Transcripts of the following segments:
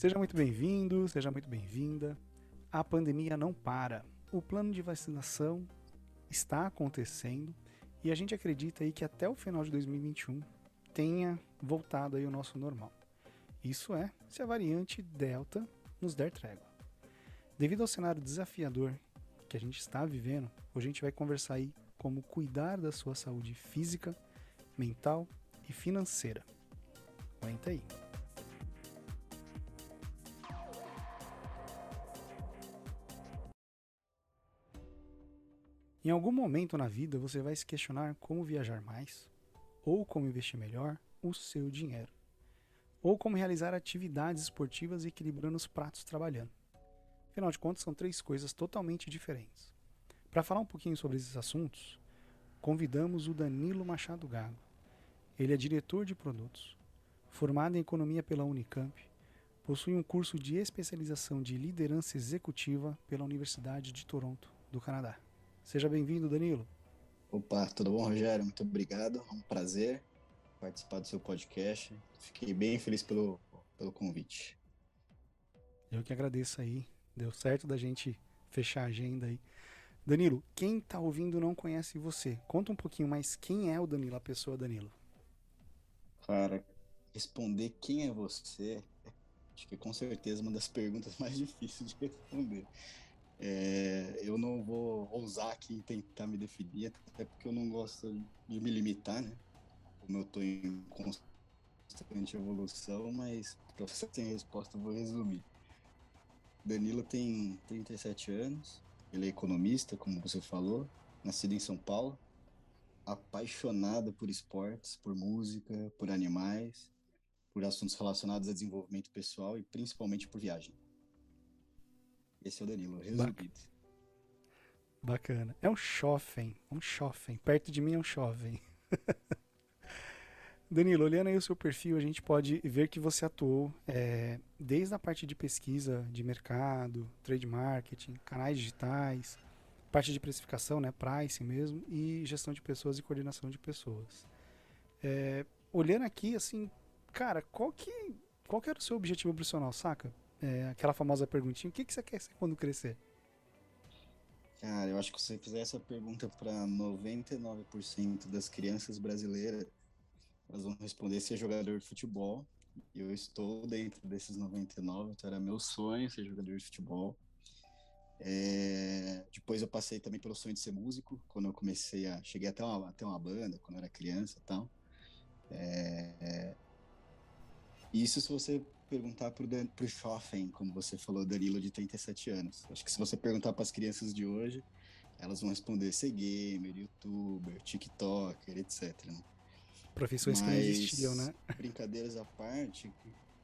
Seja muito bem-vindo, seja muito bem-vinda. A pandemia não para. O plano de vacinação está acontecendo e a gente acredita aí que até o final de 2021 tenha voltado aí o nosso normal. Isso é, se a variante Delta nos der trégua. Devido ao cenário desafiador que a gente está vivendo, hoje a gente vai conversar aí como cuidar da sua saúde física, mental e financeira. Aguenta aí. Em algum momento na vida você vai se questionar como viajar mais, ou como investir melhor o seu dinheiro, ou como realizar atividades esportivas equilibrando os pratos trabalhando. Afinal de contas, são três coisas totalmente diferentes. Para falar um pouquinho sobre esses assuntos, convidamos o Danilo Machado Gago. Ele é diretor de produtos, formado em economia pela Unicamp, possui um curso de especialização de liderança executiva pela Universidade de Toronto, do Canadá. Seja bem-vindo, Danilo. Opa, tudo bom, Rogério? Muito obrigado. É um prazer participar do seu podcast. Fiquei bem feliz pelo, pelo convite. Eu que agradeço aí. Deu certo da gente fechar a agenda aí. Danilo, quem está ouvindo não conhece você. Conta um pouquinho mais quem é o Danilo, a pessoa Danilo. Cara, responder quem é você, acho que é com certeza uma das perguntas mais difíceis de responder. É, ousar aqui tentar me definir, até porque eu não gosto de me limitar, né? Como eu estou em constante evolução, mas para você ter resposta, eu vou resumir. Danilo tem 37 anos, ele é economista, como você falou, nascido em São Paulo, apaixonado por esportes, por música, por animais, por assuntos relacionados a desenvolvimento pessoal e principalmente por viagem. Esse é o Danilo, resumido. Bacana. É um jovem, um jovem. Perto de mim é um jovem. Danilo, olhando aí o seu perfil, a gente pode ver que você atuou é, desde a parte de pesquisa de mercado, trade marketing, canais digitais, parte de precificação, né, pricing mesmo, e gestão de pessoas e coordenação de pessoas. É, olhando aqui, assim, cara, qual que, qual que era o seu objetivo profissional, saca? É, aquela famosa perguntinha: o que, que você quer ser quando crescer? Cara, eu acho que se você fizer essa pergunta para 99% das crianças brasileiras, elas vão responder ser jogador de futebol. Eu estou dentro desses 99, então era meu sonho ser jogador de futebol. É... Depois eu passei também pelo sonho de ser músico, quando eu comecei a. Cheguei até uma, até uma banda, quando eu era criança e tal. É... Isso se você perguntar pro, Dan, pro Schoffen, como você falou, Danilo, de 37 anos. Acho que se você perguntar para as crianças de hoje, elas vão responder ser gamer, youtuber, tiktoker, etc. Né? Profissões Mas, que não existiam, né? Brincadeiras à parte.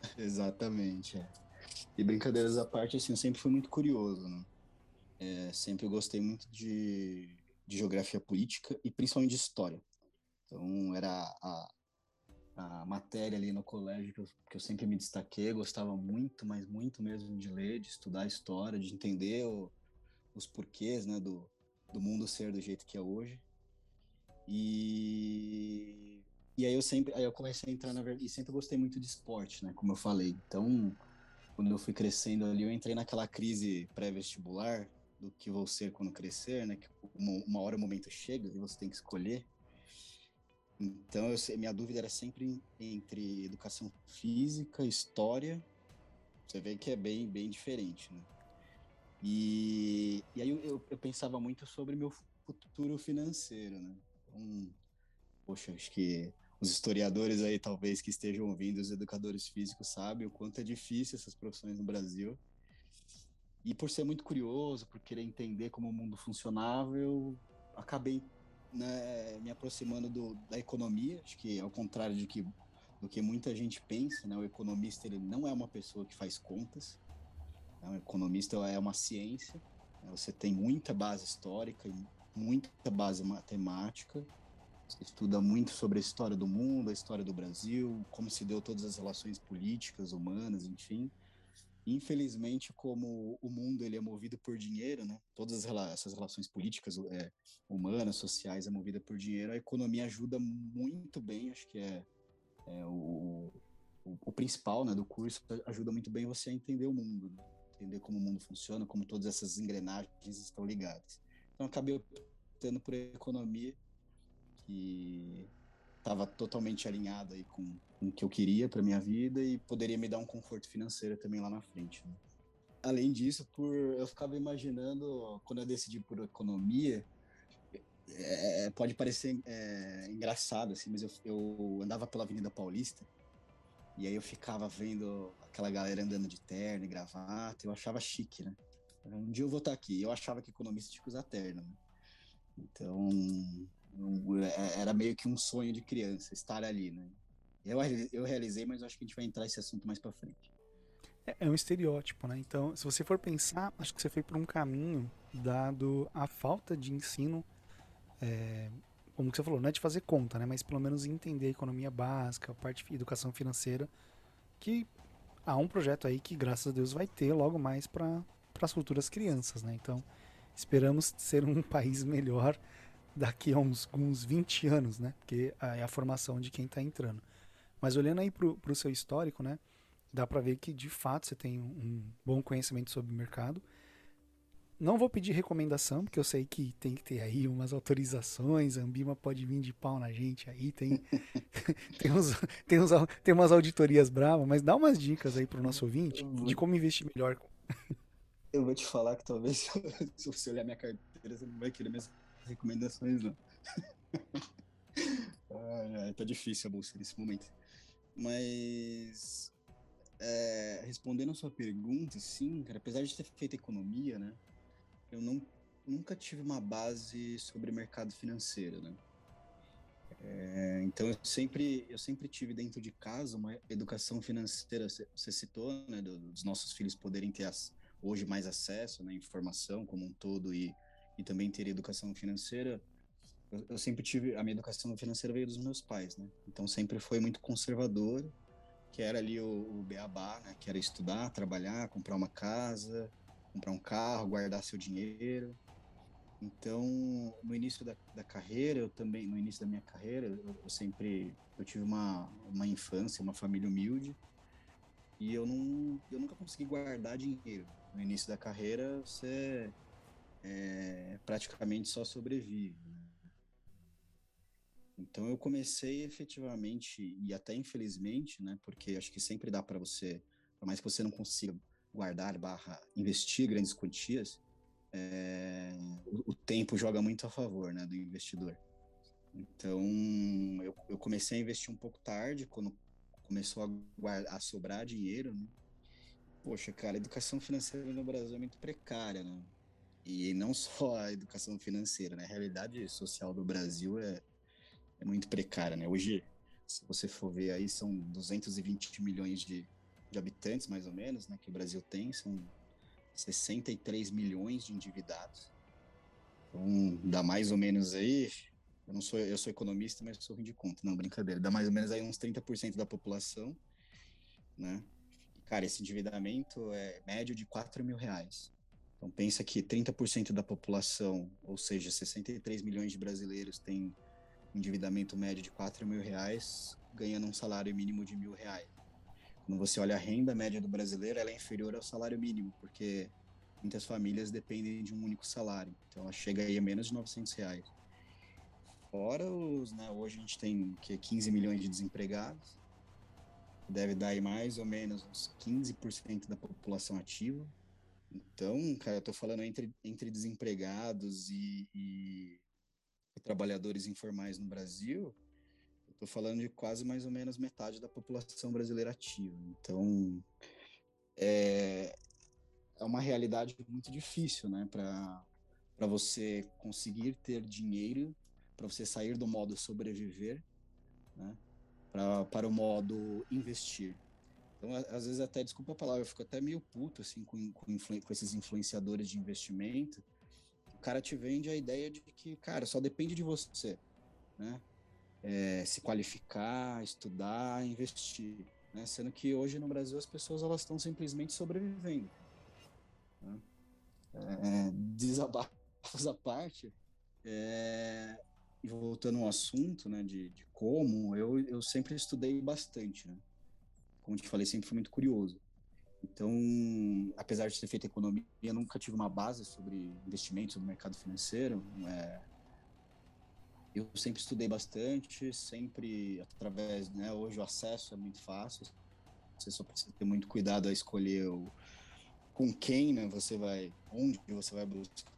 Exatamente. É. E brincadeiras à parte, assim, eu sempre fui muito curioso, né? É, sempre gostei muito de, de geografia política e principalmente de história. Então, era a, a matéria ali no colégio que eu, que eu sempre me destaquei, gostava muito, mas muito mesmo de ler, de estudar história, de entender o, os porquês né, do, do mundo ser do jeito que é hoje. E, e aí eu sempre aí eu comecei a entrar na verdade, e sempre gostei muito de esporte, né, como eu falei. Então, quando eu fui crescendo ali, eu entrei naquela crise pré-vestibular do que vou ser quando crescer, né, que uma, uma hora o momento chega e você tem que escolher. Então, eu, minha dúvida era sempre entre educação física, história. Você vê que é bem, bem diferente, né? E, e aí eu, eu, pensava muito sobre meu futuro financeiro, né? Então, poxa, acho que os historiadores aí, talvez, que estejam ouvindo, os educadores físicos, sabem o quanto é difícil essas profissões no Brasil. E por ser muito curioso, por querer entender como o mundo funcionava, eu acabei né, me aproximando do, da economia, acho que ao contrário de que, do que muita gente pensa, né, o economista ele não é uma pessoa que faz contas, né, o economista é uma ciência, né, você tem muita base histórica muita base matemática, você estuda muito sobre a história do mundo, a história do Brasil, como se deu todas as relações políticas, humanas, enfim, Infelizmente, como o mundo ele é movido por dinheiro, né? Todas essas relações políticas, é, humanas, sociais, é movida por dinheiro. A economia ajuda muito bem, acho que é, é o, o, o, principal né, do curso ajuda muito bem você a entender o mundo, né? entender como o mundo funciona, como todas essas engrenagens estão ligadas. Então, acabei optando por economia, que estava totalmente alinhado aí com, com, o que eu queria para minha vida e poderia me dar um conforto financeiro também lá na frente. Né? Além disso, por eu ficava imaginando quando eu decidi por economia, é, pode parecer é, engraçado assim, mas eu, eu andava pela Avenida Paulista e aí eu ficava vendo aquela galera andando de terno e gravata, eu achava chique, né? Um dia eu vou estar aqui. Eu achava que economista tinha que usar terno, né? Então, é, era meio que um sonho de criança estar ali, né? Eu, eu realizei, mas acho que a gente vai entrar nesse assunto mais para frente. É, é um estereótipo, né? Então, se você for pensar, acho que você foi por um caminho dado a falta de ensino, é, como você falou, não é de fazer conta, né? Mas pelo menos entender a economia básica, a parte de educação financeira, que há um projeto aí que, graças a Deus, vai ter logo mais para as futuras crianças, né? Então, esperamos ser um país melhor daqui a uns, uns 20 anos, né? Porque é a formação de quem está entrando. Mas olhando aí para o seu histórico, né? Dá para ver que de fato você tem um bom conhecimento sobre o mercado. Não vou pedir recomendação, porque eu sei que tem que ter aí umas autorizações, a Ambima pode vir de pau na gente aí, tem, tem, uns, tem, uns, tem umas auditorias bravas, mas dá umas dicas aí para o nosso ouvinte de como investir melhor. Eu vou te falar que talvez se você olhar minha carteira, você não vai querer minhas recomendações, não. ah, tá difícil a bolsa nesse momento. Mas é, respondendo a sua pergunta, sim, cara, apesar de ter feito economia, né? eu não, nunca tive uma base sobre mercado financeiro, né? É, então eu sempre eu sempre tive dentro de casa uma educação financeira. Você citou, né, dos nossos filhos poderem ter as, hoje mais acesso, né, informação como um todo e e também ter educação financeira. Eu, eu sempre tive a minha educação financeira veio dos meus pais, né? Então sempre foi muito conservador, que era ali o, o beabá, né? Que era estudar, trabalhar, comprar uma casa, comprar um carro, guardar seu dinheiro. Então, no início da, da carreira, eu também, no início da minha carreira, eu, eu, sempre, eu tive uma, uma infância, uma família humilde, e eu não, eu nunca consegui guardar dinheiro. No início da carreira, você é, praticamente só sobrevive. Então, eu comecei efetivamente, e até infelizmente, né, porque acho que sempre dá para você, por mais que você não consiga guardar barra investir grandes quantias, é, o, o, tempo joga muito a favor né, do investidor. Então, eu, eu, comecei a investir um pouco tarde, quando começou a, guardar, a sobrar dinheiro, né? Poxa, cara, a educação financeira no Brasil é muito precária, né? E não só a educação financeira, né? A realidade social do Brasil é, é muito precária, né? Hoje, se você for ver aí, são 220 milhões de, de habitantes, mais ou menos, né, que o Brasil tem, são 63 milhões de endividados. Então, dá mais ou menos aí, eu não sou, eu sou economista, mas sou de conta, não, brincadeira, dá mais ou menos aí uns 30% da população, né? Cara, esse endividamento é médio de 4 mil reais. Então, pensa que 30% da população, ou seja, 63 milhões de brasileiros, tem endividamento médio de 4 mil reais, ganhando um salário mínimo de mil reais. Quando você olha a renda média do brasileiro, ela é inferior ao salário mínimo, porque muitas famílias dependem de um único salário. Então ela chega aí a menos de 900 reais. Fora os, né, hoje a gente tem que 15 milhões de desempregados, deve dar aí mais ou menos uns 15% da população ativa. Então, cara, eu tô falando entre, entre desempregados e, e, trabalhadores informais no Brasil, Estou falando de quase mais ou menos metade da população brasileira ativa. Então, é, é uma realidade muito difícil, né? Para você conseguir ter dinheiro, para você sair do modo sobreviver, né? Pra, para o modo investir. Então, às vezes, até, desculpa a palavra, eu fico até meio puto assim, com, com, com esses influenciadores de investimento. O cara te vende a ideia de que, cara, só depende de você, né? é, se qualificar, estudar, investir. Né? Sendo que hoje no Brasil as pessoas elas estão simplesmente sobrevivendo. Né? É, desabafos à parte, é, e voltando ao assunto né, de, de como, eu, eu sempre estudei bastante. Né? como te falei, sempre fui muito curioso. Então, apesar de ter feito economia, eu nunca tive uma base sobre investimentos no mercado financeiro. É, eu sempre estudei bastante, sempre através, né, hoje o acesso é muito fácil. Você só precisa ter muito cuidado a escolher o, com quem, né, você vai, onde você vai buscar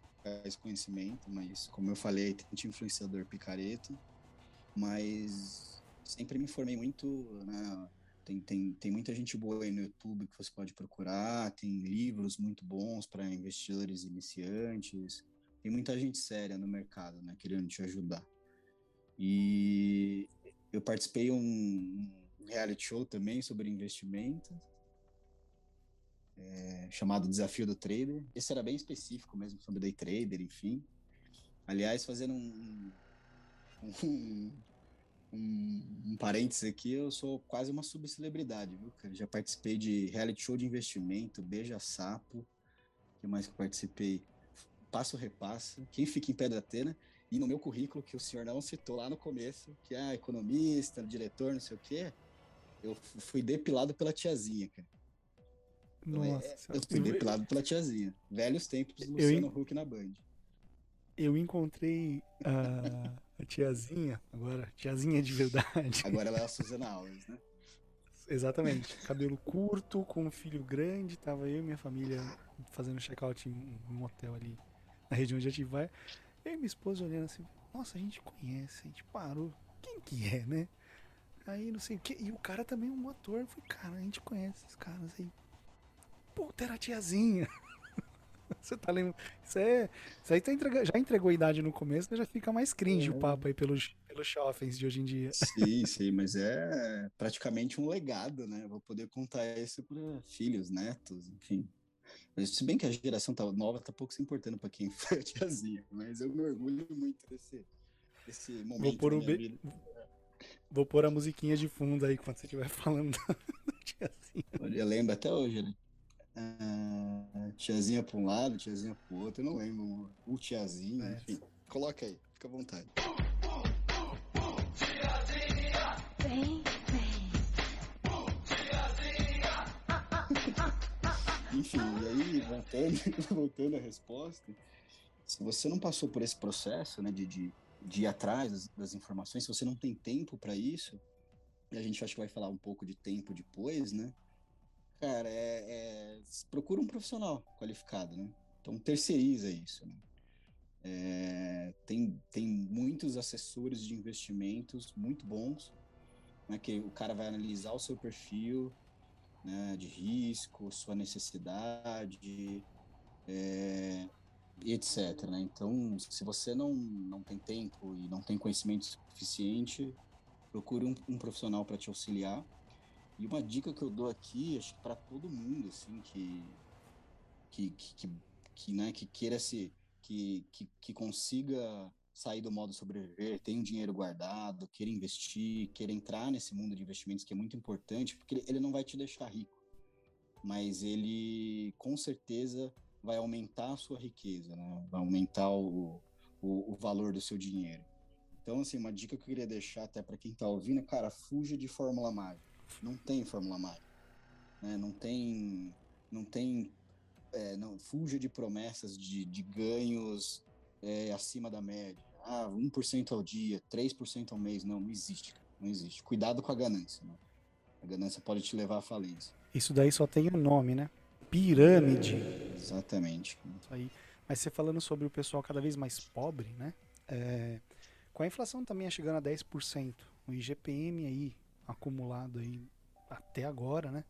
esse conhecimento, mas como eu falei, tem influenciador picareta, mas sempre me formei muito, né, tem, tem, tem muita gente boa aí no YouTube que você pode procurar, tem livros muito bons para investidores iniciantes, tem muita gente séria no mercado, né, querendo te ajudar. E eu participei um, um reality show também sobre investimentos, é, chamado Desafio do Trader. Esse era bem específico mesmo, sobre day trader, enfim. Aliás, fazendo um, um, um, um parênteses aqui, eu sou quase uma subcelebridade, viu, cara? Já participei de reality show de investimento, Beija Sapo, que mais que eu participei? Passo Repassa, Quem Fica em Pedra Atena, e no meu currículo, que o senhor não citou lá no começo, que é ah, economista, diretor, não sei o quê, eu fui depilado pela tiazinha, cara. Nossa, é, eu fui depilado pela tiazinha. Velhos tempos do Luciano eu, Huck na Band. Eu encontrei a, a, tiazinha, agora, tiazinha de verdade. Agora ela é a Suzana Alves, né? Exatamente. Cabelo curto, com um filho grande. Tava eu e minha família fazendo check-out em um hotel ali na região onde a gente vai. Eu e minha esposa olhando assim, nossa, a gente conhece, a gente parou. Quem que é, né? Aí não sei o que. E o cara também é um ator. Eu falei, cara, a gente conhece esses caras aí. Puta, era a tiazinha. Você tá lembrando? Isso, é, isso aí tá entrega, já entregou a idade no começo, já fica mais cringe é. o papo aí pelos, pelos shoppings de hoje em dia. Sim, sim, mas é praticamente um legado, né? vou poder contar isso para filhos, netos, enfim. Mas, se bem que a geração tá, nova tá pouco se importando para quem foi a tiazinha, mas eu me orgulho muito desse, desse momento. Vou pôr, o be... Vou pôr a musiquinha de fundo aí quando você estiver falando da tiazinha. Eu lembro até hoje, né? Ah, tiazinha para um lado, tiazinha para o outro, eu não lembro. O tiazinho, é. enfim. Coloca aí, fica à vontade. Enfim, e aí, voltando, voltando à resposta, se você não passou por esse processo, né, de, de, de ir atrás das, das informações, se você não tem tempo para isso, e a gente acho que vai falar um pouco de tempo depois, né? Cara, é, é, procura um profissional qualificado, né? Então terceiriza isso. Né? É, tem, tem muitos assessores de investimentos muito bons, né? Que o cara vai analisar o seu perfil né, de risco, sua necessidade, é, etc. Né? Então, se você não, não tem tempo e não tem conhecimento suficiente, procure um, um profissional para te auxiliar e uma dica que eu dou aqui, acho que para todo mundo, assim, que, que, que, que, né, que queira se, que, que, que consiga sair do modo sobreviver, tem um dinheiro guardado, queira investir, queira entrar nesse mundo de investimentos que é muito importante, porque ele não vai te deixar rico, mas ele com certeza vai aumentar a sua riqueza, né? vai aumentar o, o, o valor do seu dinheiro. Então, assim, uma dica que eu queria deixar até para quem está ouvindo, cara, fuja de fórmula mágica. Não tem Fórmula Mágica. Né? Não tem. Não tem. É, não, fuja de promessas de, de ganhos é, acima da média. Ah, 1% ao dia, 3% ao mês. Não, não existe. Não existe. Cuidado com a ganância. Né? A ganância pode te levar à falência. Isso daí só tem o um nome, né? Pirâmide. É, exatamente. Isso aí. Mas você falando sobre o pessoal cada vez mais pobre, né? É, com a inflação também chegando a 10%, o IGPM aí acumulado aí até agora, né?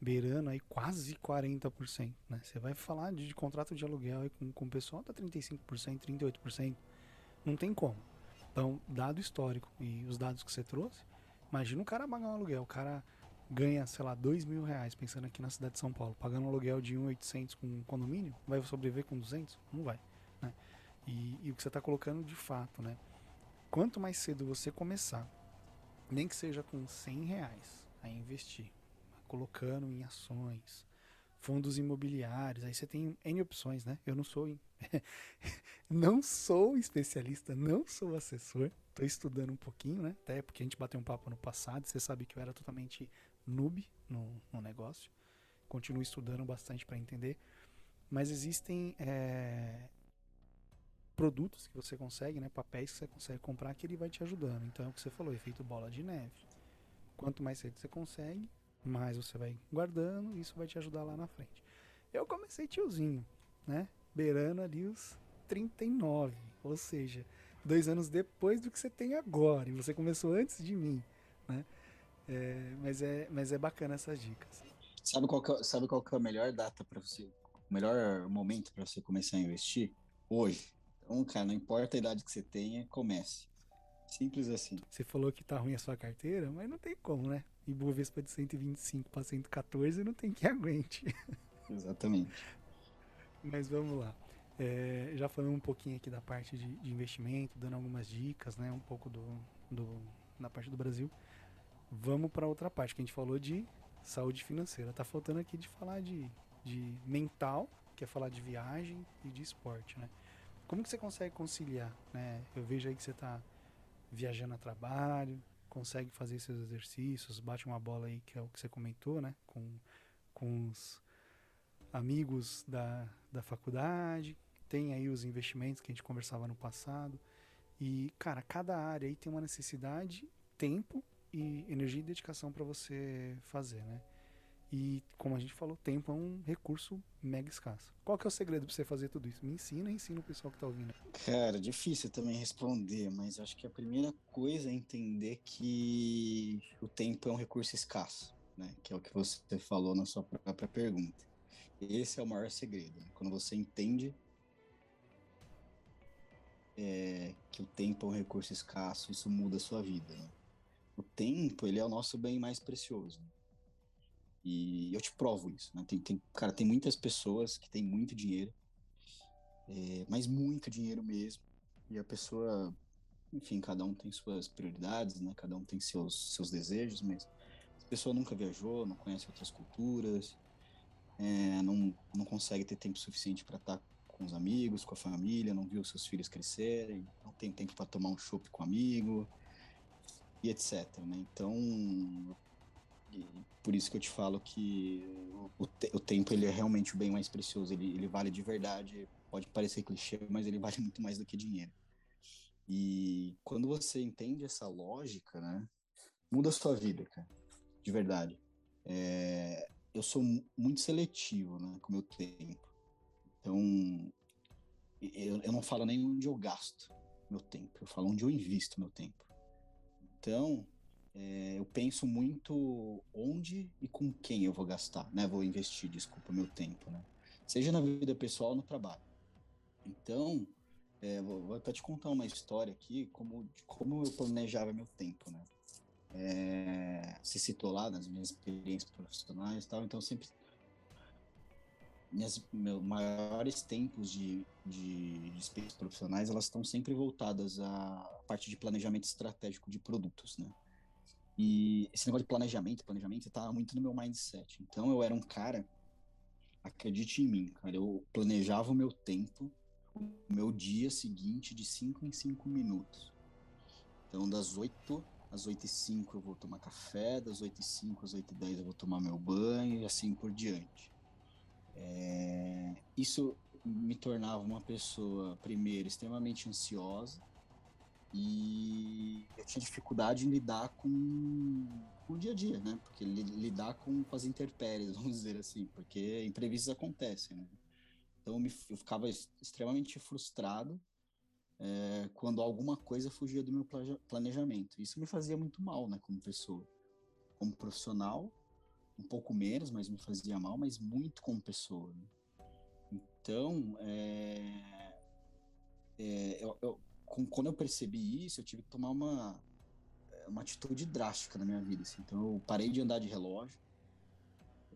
Beirando aí quase 40%, né? Você vai falar de, de, contrato de aluguel aí com, com o pessoal tá 35%, 38%. Não tem como. Então, dado histórico e os dados que você trouxe, imagina o cara pagar um aluguel, o cara ganha, sei lá, dois mil reais, pensando aqui na cidade de São Paulo, pagando um aluguel de 1.800 com condomínio, vai sobreviver com 200? Não vai, né? E, e o que você está colocando de fato, né? Quanto mais cedo você começar nem que seja com 100 reais a investir, colocando em ações, fundos imobiliários, aí você tem N opções, né? Eu não sou não sou especialista, não sou assessor, estou estudando um pouquinho, né? Até porque a gente bateu um papo no passado, você sabe que eu era totalmente noob no, no negócio. Continuo estudando bastante para entender. Mas existem é, produtos que você consegue, né? Papéis que você consegue comprar que ele vai te ajudando. Então é o que você falou, efeito bola de neve. Quanto mais cedo você consegue, mais você vai guardando, e isso vai te ajudar lá na frente. Eu comecei tiozinho, né? Beirando ali os 39, ou seja, dois anos depois do que você tem agora, e você começou antes de mim, né? É, mas, é, mas é bacana essas dicas. Sabe qual, é, sabe qual é a melhor data para você, o melhor momento para você começar a investir? Hoje. Então, cara, não importa a idade que você tenha, comece. Simples assim. Você falou que tá ruim a sua carteira, mas não tem como, né? Ibovespa de 125 para 114 não tem que aguente. Exatamente. Mas vamos lá. É, já falamos um pouquinho aqui da parte de, de, investimento, dando algumas dicas, né? Um pouco do, do na parte do Brasil. Vamos para outra parte que a gente falou de saúde financeira. Tá faltando aqui de falar de, de mental, que é falar de viagem e de esporte, né? Como que você consegue conciliar, né? Eu vejo aí que você está viajando a trabalho, consegue fazer seus exercícios, bate uma bola aí, que é o que você comentou, né? Com, com os amigos da, da faculdade, tem aí os investimentos que a gente conversava no passado. E, cara, cada área aí tem uma necessidade, tempo e energia e dedicação para você fazer, né? E, como a gente falou, tempo é um recurso mega escasso. Qual que é o segredo para você fazer tudo isso? Me ensina e ensina o pessoal que tá ouvindo. Cara, difícil também responder, mas acho que a primeira coisa é entender que o tempo é um recurso escasso, né? Que é o que você falou na sua própria pergunta. Esse é o maior segredo. Né? Quando você entende é, que o tempo é um recurso escasso, isso muda a sua vida. Né? O tempo, ele é o nosso bem mais precioso. E eu te provo isso, né? Tem, tem, cara, tem muitas pessoas que têm muito dinheiro, é, mas muito dinheiro mesmo. E a pessoa, enfim, cada um tem suas prioridades, né? Cada um tem seus, seus desejos, mas a pessoa nunca viajou, não conhece outras culturas, é, não, não consegue ter tempo suficiente para estar tá com os amigos, com a família, não viu seus filhos crescerem, não tem tempo para tomar um chopp com um amigo e etc. Né? Então, por isso que eu te falo que o, te, o, tempo ele é realmente o bem mais precioso. Ele, ele vale de verdade. Pode parecer clichê, mas ele vale muito mais do que dinheiro. E quando você entende essa lógica, né, muda a sua vida, cara, de verdade. É, eu sou muito seletivo, né, com o meu tempo. Então, eu, eu não falo nem onde eu gasto meu tempo, eu falo onde eu invisto meu tempo. Então, é, eu penso muito onde e com quem eu vou gastar, né? Vou investir, desculpa, meu tempo, né? Seja na vida pessoal ou no trabalho. Então, é, vou, vou, até te contar uma história aqui, como, como eu planejava meu tempo, né? É, se citou lá nas minhas experiências profissionais e tal, então sempre minhas meus maiores tempos de, de, de experiências profissionais elas estão sempre voltadas à parte de planejamento estratégico de produtos, né? E esse negócio de planejamento, planejamento, tá muito no meu mindset. Então eu era um cara, acredite em mim, cara, eu planejava o meu tempo, o meu dia seguinte de 5 em 5 minutos. Então das 8 às 8 e 5 eu vou tomar café, das 8 e 5 às 8 e 10 eu vou tomar meu banho e assim por diante. É... Isso me tornava uma pessoa, primeiro, extremamente ansiosa, e eu tinha dificuldade em lidar com, com o dia a dia, né? Porque lidar com, com, as intempéries, vamos dizer assim, porque imprevistos acontecem, né? Então eu, me, eu ficava extremamente frustrado é, quando alguma coisa fugia do meu planejamento. Isso me fazia muito mal, né, como pessoa. Como profissional, um pouco menos, mas me fazia mal, mas muito como pessoa. Né? Então, é, é, eu, eu, quando eu percebi isso, eu tive que tomar uma, uma atitude drástica na minha vida. Assim. Então, eu parei de andar de relógio,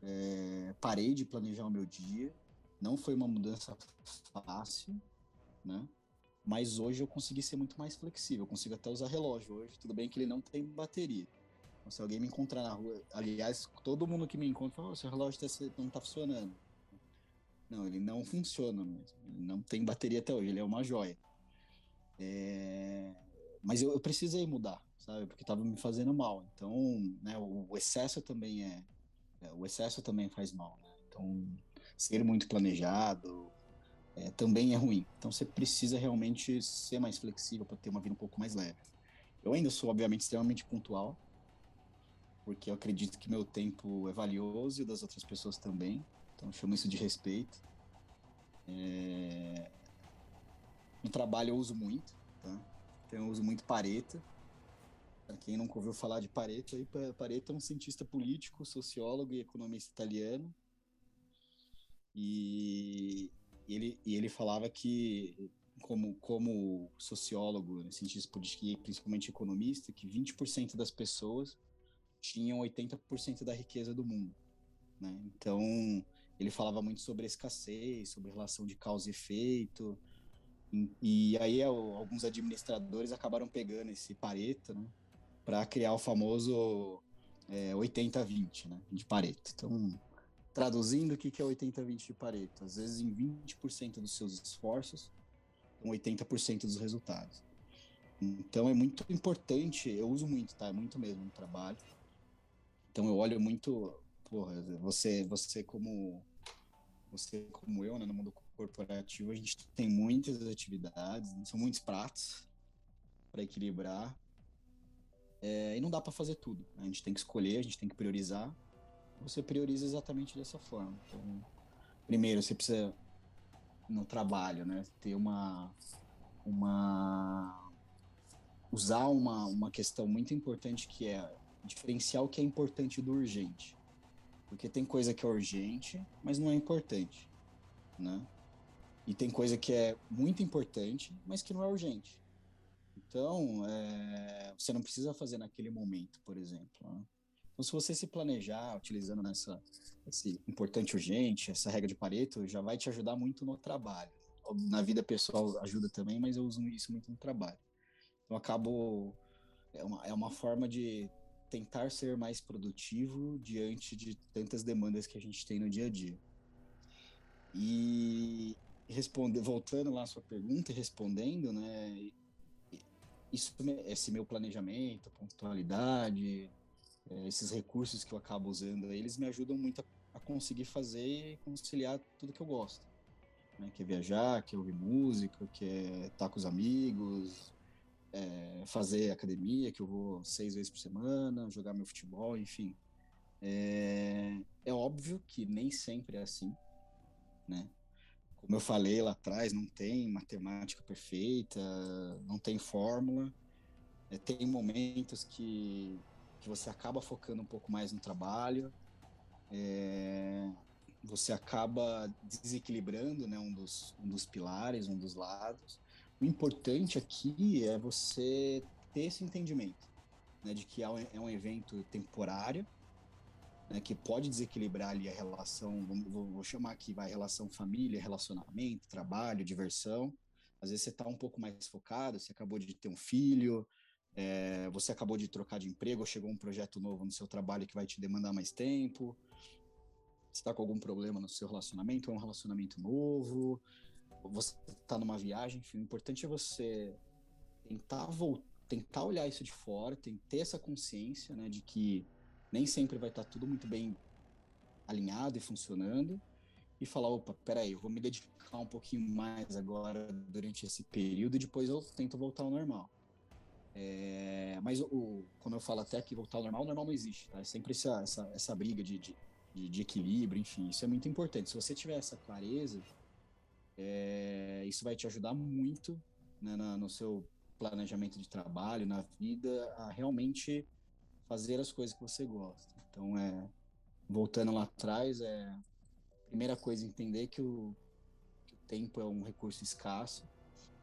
é, parei de planejar o meu dia. Não foi uma mudança fácil, né? Mas hoje eu consegui ser muito mais flexível. Eu consigo até usar relógio hoje. Tudo bem que ele não tem bateria, Então, se alguém me encontrar na rua, aliás, todo mundo que me encontra fala, oh, seu relógio tá, não tá funcionando. Não, ele não funciona mesmo. Ele não tem bateria até hoje, ele é uma joia. É... Mas eu, eu, precisei mudar, sabe? Porque tava me fazendo mal. Então, né, o, o excesso também é, é, O excesso também faz mal, né? Então, ser muito planejado é, também é ruim. Então, você precisa realmente ser mais flexível para ter uma vida um pouco mais leve. Eu ainda sou, obviamente, extremamente pontual, porque eu acredito que meu tempo é valioso e das outras pessoas também. Então, chamo isso de respeito. É... No trabalho eu uso muito, tá? Então, eu uso muito Pareto. Para quem nunca ouviu falar de Pareto, aí, Pareto é um cientista político, sociólogo e economista italiano. E ele, e ele falava que, como, como sociólogo, né, cientista político e principalmente economista, que 20% das pessoas tinham 80% da riqueza do mundo. Né? Então, ele falava muito sobre a escassez, sobre relação de causa e efeito. E, aí alguns administradores acabaram pegando esse Pareto, né, para criar o famoso é, 80-20, né, de Pareto. Então, traduzindo, o que é 80-20 de Pareto? Às vezes, em 20% dos seus esforços, com 80% dos resultados. Então, é muito importante, eu uso muito, tá? É muito mesmo no trabalho. Então, eu olho muito porra, você, você como você como eu, né, no mundo corporativo, a gente tem muitas atividades, né, são muitos pratos para equilibrar. É, e não dá para fazer tudo. Né? A gente tem que escolher, a gente tem que priorizar. Você prioriza exatamente dessa forma. Então, primeiro, você precisa no trabalho, né, ter uma uma usar uma, uma questão muito importante que é diferenciar o que é importante do urgente. Porque tem coisa que é urgente, mas não é importante, né? E tem coisa que é muito importante, mas que não é urgente. Então, é, você não precisa fazer naquele momento, por exemplo. Né? Então, se você se planejar utilizando nessa, esse importante urgente, essa regra de Pareto, já vai te ajudar muito no trabalho. Na vida pessoal ajuda também, mas eu uso isso muito no trabalho. Então, acabo. É uma, é uma forma de tentar ser mais produtivo diante de tantas demandas que a gente tem no dia a dia. E responder, voltando lá à sua pergunta e respondendo, né, isso, esse meu planejamento, pontualidade, é, esses recursos que eu acabo usando, eles me ajudam muito a, a conseguir fazer e conciliar tudo que eu gosto. Né, que é viajar, que é ouvir música, que é estar com os amigos, é, fazer academia, que eu vou seis vezes por semana, jogar meu futebol, enfim. É, é óbvio que nem sempre é assim, né? Como eu falei lá atrás, não tem matemática perfeita, não tem fórmula. É, tem momentos que, que você acaba focando um pouco mais no trabalho, é, você acaba desequilibrando né, um, dos, um dos pilares, um dos lados. O importante aqui é você ter esse entendimento né, de que é um, é um evento temporário, né, que pode desequilibrar ali a relação, vou, vou chamar aqui, vai, relação família, relacionamento, trabalho, diversão. Às vezes você está um pouco mais focado, você acabou de ter um filho, é, você acabou de trocar de emprego, ou chegou um projeto novo no seu trabalho que vai te demandar mais tempo, você está com algum problema no seu relacionamento, é um relacionamento novo, você está numa viagem, enfim, o importante é você tentar voltar, tentar olhar isso de fora, ter essa consciência, né, de que nem sempre vai estar tá tudo muito bem alinhado e funcionando e falar, opa, peraí, eu vou me dedicar um pouquinho mais agora durante esse período e depois eu tento voltar ao normal. É, mas, o, como eu falo até que voltar ao normal, o normal não existe, tá? É sempre essa, essa, essa briga de, de, de equilíbrio, enfim, isso é muito importante. Se você tiver essa clareza, é, isso vai te ajudar muito né, na, no seu planejamento de trabalho, na vida, a realmente fazer as coisas que você gosta. Então, é, voltando lá atrás, é primeira coisa entender que o, que o tempo é um recurso escasso,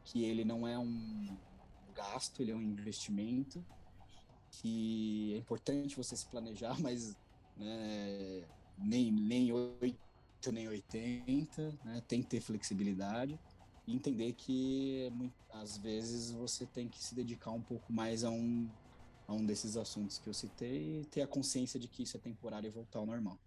que ele não é um gasto, ele é um investimento, que é importante você se planejar, mas né, nem, nem 8 nem 80, né? tem que ter flexibilidade e entender que às vezes você tem que se dedicar um pouco mais a um, a um desses assuntos que eu citei e ter a consciência de que isso é temporário e voltar ao normal.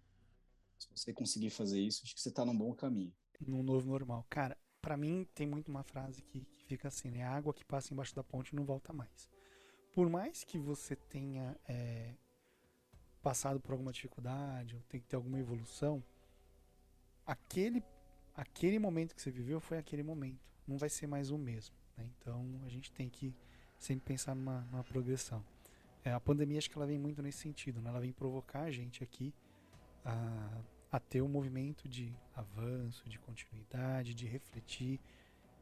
Se você conseguir fazer isso, acho que você está num bom caminho. Num novo normal. Cara, para mim tem muito uma frase que, que fica assim, né? A água que passa embaixo da ponte não volta mais. Por mais que você tenha é, passado por alguma dificuldade, ou tem que ter alguma evolução, aquele, aquele momento que você viveu foi aquele momento. Não vai ser mais o mesmo. Né? Então a gente tem que sempre pensar numa, numa progressão. É, a pandemia acho que ela vem muito nesse sentido, né? ela vem provocar a gente aqui a, a ter um movimento de avanço, de continuidade, de refletir.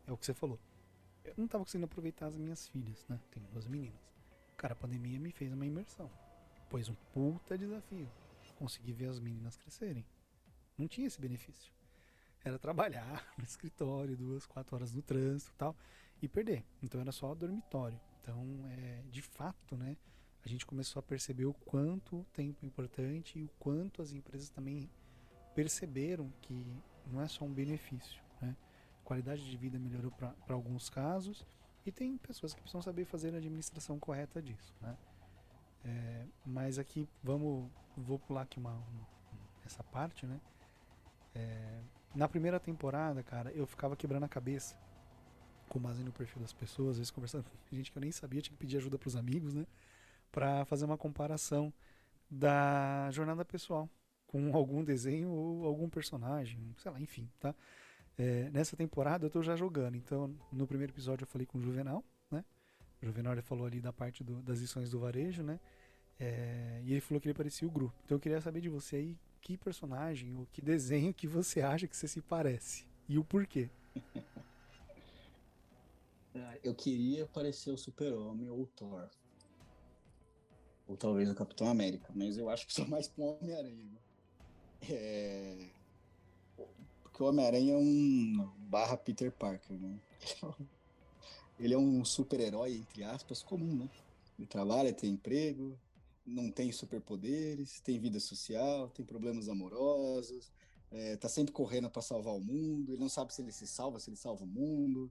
É o que você falou. Eu não estava conseguindo aproveitar as minhas filhas, né? Tenho duas meninas. Cara, a pandemia me fez uma imersão. Pois um puta desafio. Conseguir ver as meninas crescerem. Não tinha esse benefício. Era trabalhar no escritório, duas, quatro horas no trânsito tal, e perder. Então era só dormitório. Então, é, de fato, né? A gente começou a perceber o quanto o tempo é importante e o quanto as empresas também perceberam que não é só um benefício. Né? Qualidade de vida melhorou para alguns casos e tem pessoas que precisam saber fazer a administração correta disso. Né? É, mas aqui vamos, vou pular aqui uma, uma essa parte, né? É, na primeira temporada, cara, eu ficava quebrando a cabeça com base no perfil das pessoas, às vezes conversando com gente que eu nem sabia, tinha que pedir ajuda para os amigos, né? Para fazer uma comparação da jornada pessoal com algum desenho ou algum personagem, sei lá, enfim, tá? É, nessa temporada eu tô já jogando, então no primeiro episódio eu falei com o Juvenal, né? O Juvenal ele falou ali da parte do, das lições do varejo, né? É, e ele falou que ele parecia o Gru. Então eu queria saber de você aí que personagem ou que desenho que você acha que você se parece e o porquê. Eu queria parecer o Super-Homem ou o Thor. Ou talvez o Capitão América, mas eu acho que sou mais pro Homem-Aranha. É... Porque o Homem-Aranha é um barra Peter Parker, né? Ele é um super-herói, entre aspas, comum, né? Ele trabalha, tem emprego, não tem superpoderes, tem vida social, tem problemas amorosos, é, tá sempre correndo para salvar o mundo, ele não sabe se ele se salva, se ele salva o mundo.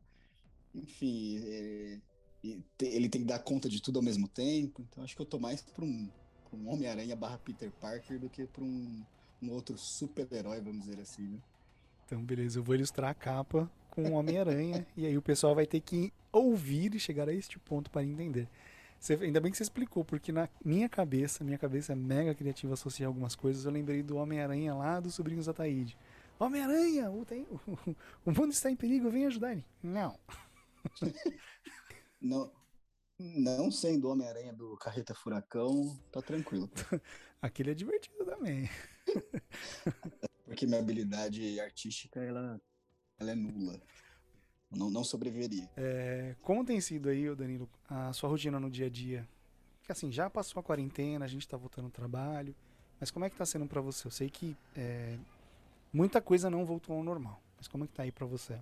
Enfim, é, ele tem que dar conta de tudo ao mesmo tempo. Então acho que eu tô mais para um, um Homem-Aranha barra Peter Parker do que para um, um outro super-herói, vamos dizer assim, né? Então, beleza, eu vou ilustrar a capa com o Homem-Aranha e aí o pessoal vai ter que ouvir e chegar a este ponto para entender. Você, ainda bem que você explicou, porque na minha cabeça, minha cabeça é mega criativa associar algumas coisas, eu lembrei do Homem-Aranha lá dos Sobrinhos da Taíde. Homem-Aranha, o, o, o, mundo está em perigo, vem ajudar ele. Não. não. Não sendo Homem-Aranha do Carreta Furacão, tá tranquilo. Aquele é divertido também. Porque minha habilidade artística, ela, ela é nula. Não, não sobreviveria. É, como tem sido aí, Danilo, a sua rotina no dia a dia? Que assim, já passou a quarentena, a gente está voltando ao trabalho, mas como é que está sendo para você? Eu sei que é, muita coisa não voltou ao normal, mas como é que tá aí para você?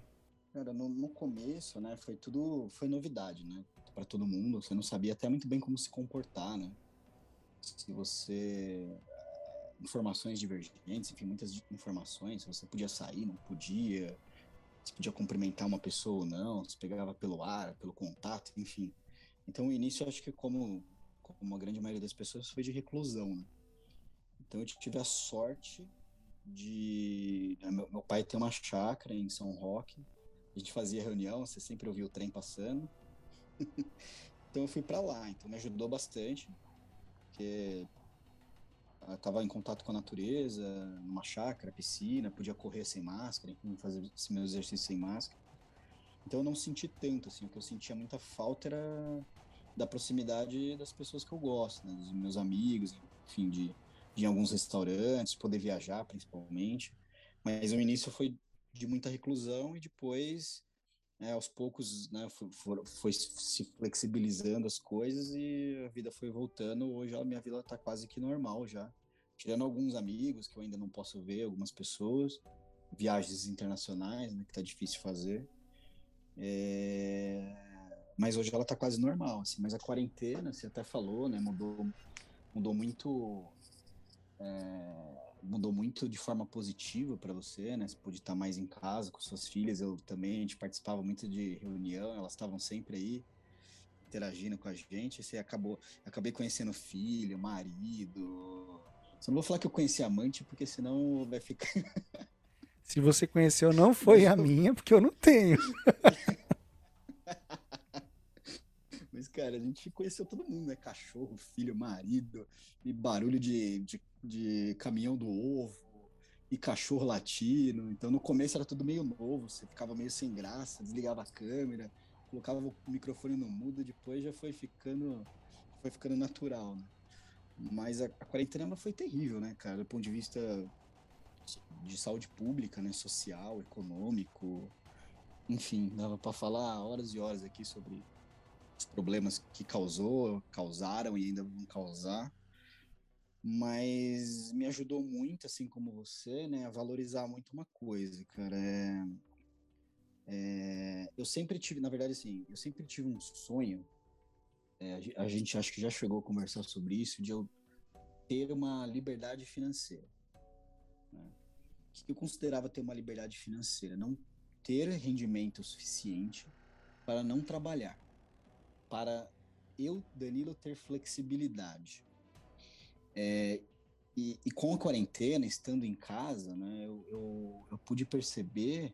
Cara, no, no, começo, né, foi tudo, foi novidade, né, para todo mundo. Você não sabia até muito bem como se comportar, né. Se você informações divergentes, enfim, muitas informações. Se você podia sair, não podia se podia cumprimentar uma pessoa ou não, se pegava pelo ar, pelo contato, enfim. Então o início acho que como, como a grande maioria das pessoas foi de reclusão, né? Então eu tive a sorte de né, meu, pai tem uma chácara em São Roque. A gente fazia reunião, você sempre ouvia o trem passando. então eu fui para lá, então me ajudou bastante, porque estava em contato com a natureza, numa chácara, piscina, podia correr sem máscara, fazer esse meu exercício sem máscara. Então eu não senti tanto, assim, o que eu sentia muita falta era da proximidade das pessoas que eu gosto, né, dos meus amigos, enfim, de, de alguns restaurantes, poder viajar principalmente. Mas o início foi de muita reclusão e depois, né, aos poucos, né, foi, foi, se flexibilizando as coisas e a vida foi voltando. Hoje a minha vida está quase que normal já tirando alguns amigos que eu ainda não posso ver, algumas pessoas, viagens internacionais, né, que tá difícil fazer. É... Mas hoje ela tá quase normal, assim. Mas a quarentena, você até falou, né, mudou, mudou muito, é... mudou muito de forma positiva para você, né? Você pôde estar mais em casa com suas filhas. Eu também, a gente participava muito de reunião, elas estavam sempre aí. interagindo com a gente, você acabou, acabei conhecendo filho, marido. Só não vou falar que eu conheci amante, porque senão vai ficar. Se você conheceu, não foi a minha, porque eu não tenho. Mas, cara, a gente conheceu todo mundo, né? Cachorro, filho, marido, e barulho de, de, de caminhão do ovo, e cachorro latino. Então, no começo era tudo meio novo, você ficava meio sem graça, desligava a câmera, colocava o microfone no mudo, depois já foi ficando, foi ficando natural, né? Mas a, a quarentena foi terrível, né, cara? Do ponto de vista de saúde pública, né, social, econômico, enfim, dava para falar horas e horas aqui sobre os problemas que causou, causaram e ainda vão causar. Mas me ajudou muito, assim como você, né, a valorizar muito uma coisa, cara. É, é, eu sempre tive, na verdade, assim, eu sempre tive um sonho. É, a gente acho que já chegou a conversar sobre isso, de eu ter uma liberdade financeira. Né? O que eu considerava ter uma liberdade financeira? Não ter rendimento suficiente para não trabalhar, para eu, Danilo, ter flexibilidade. É, e, e, com a quarentena, estando em casa, né, eu, eu, eu pude perceber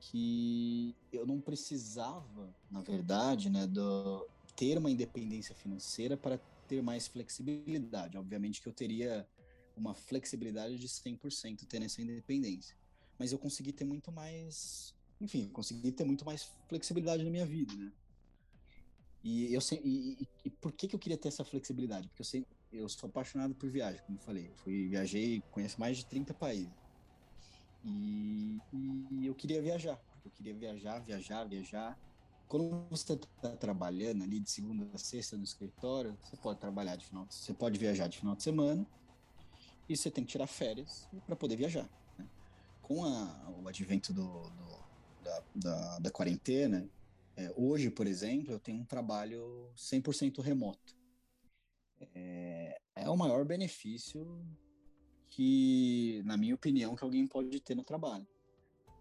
que eu não precisava, na verdade, né, do, ter uma independência financeira para ter mais flexibilidade. Obviamente que eu teria uma flexibilidade de 100% tendo essa independência. Mas eu consegui ter muito mais, enfim, consegui ter muito mais flexibilidade na minha vida, né? E eu sei, e, e, por que que eu queria ter essa flexibilidade? Porque eu eu sou apaixonado por viagem, como eu falei. Fui viajei, conheço mais de 30 países. E, e eu queria viajar, porque eu queria viajar, viajar, viajar. Quando você está trabalhando ali de segunda a sexta no escritório, você pode trabalhar de final, você pode viajar de final de semana e você tem que tirar férias para poder viajar. Né? Com a, o advento do, do da, da, da, quarentena, é, hoje, por exemplo, eu tenho um trabalho 100% remoto. É, é o maior benefício que, na minha opinião, que alguém pode ter no trabalho.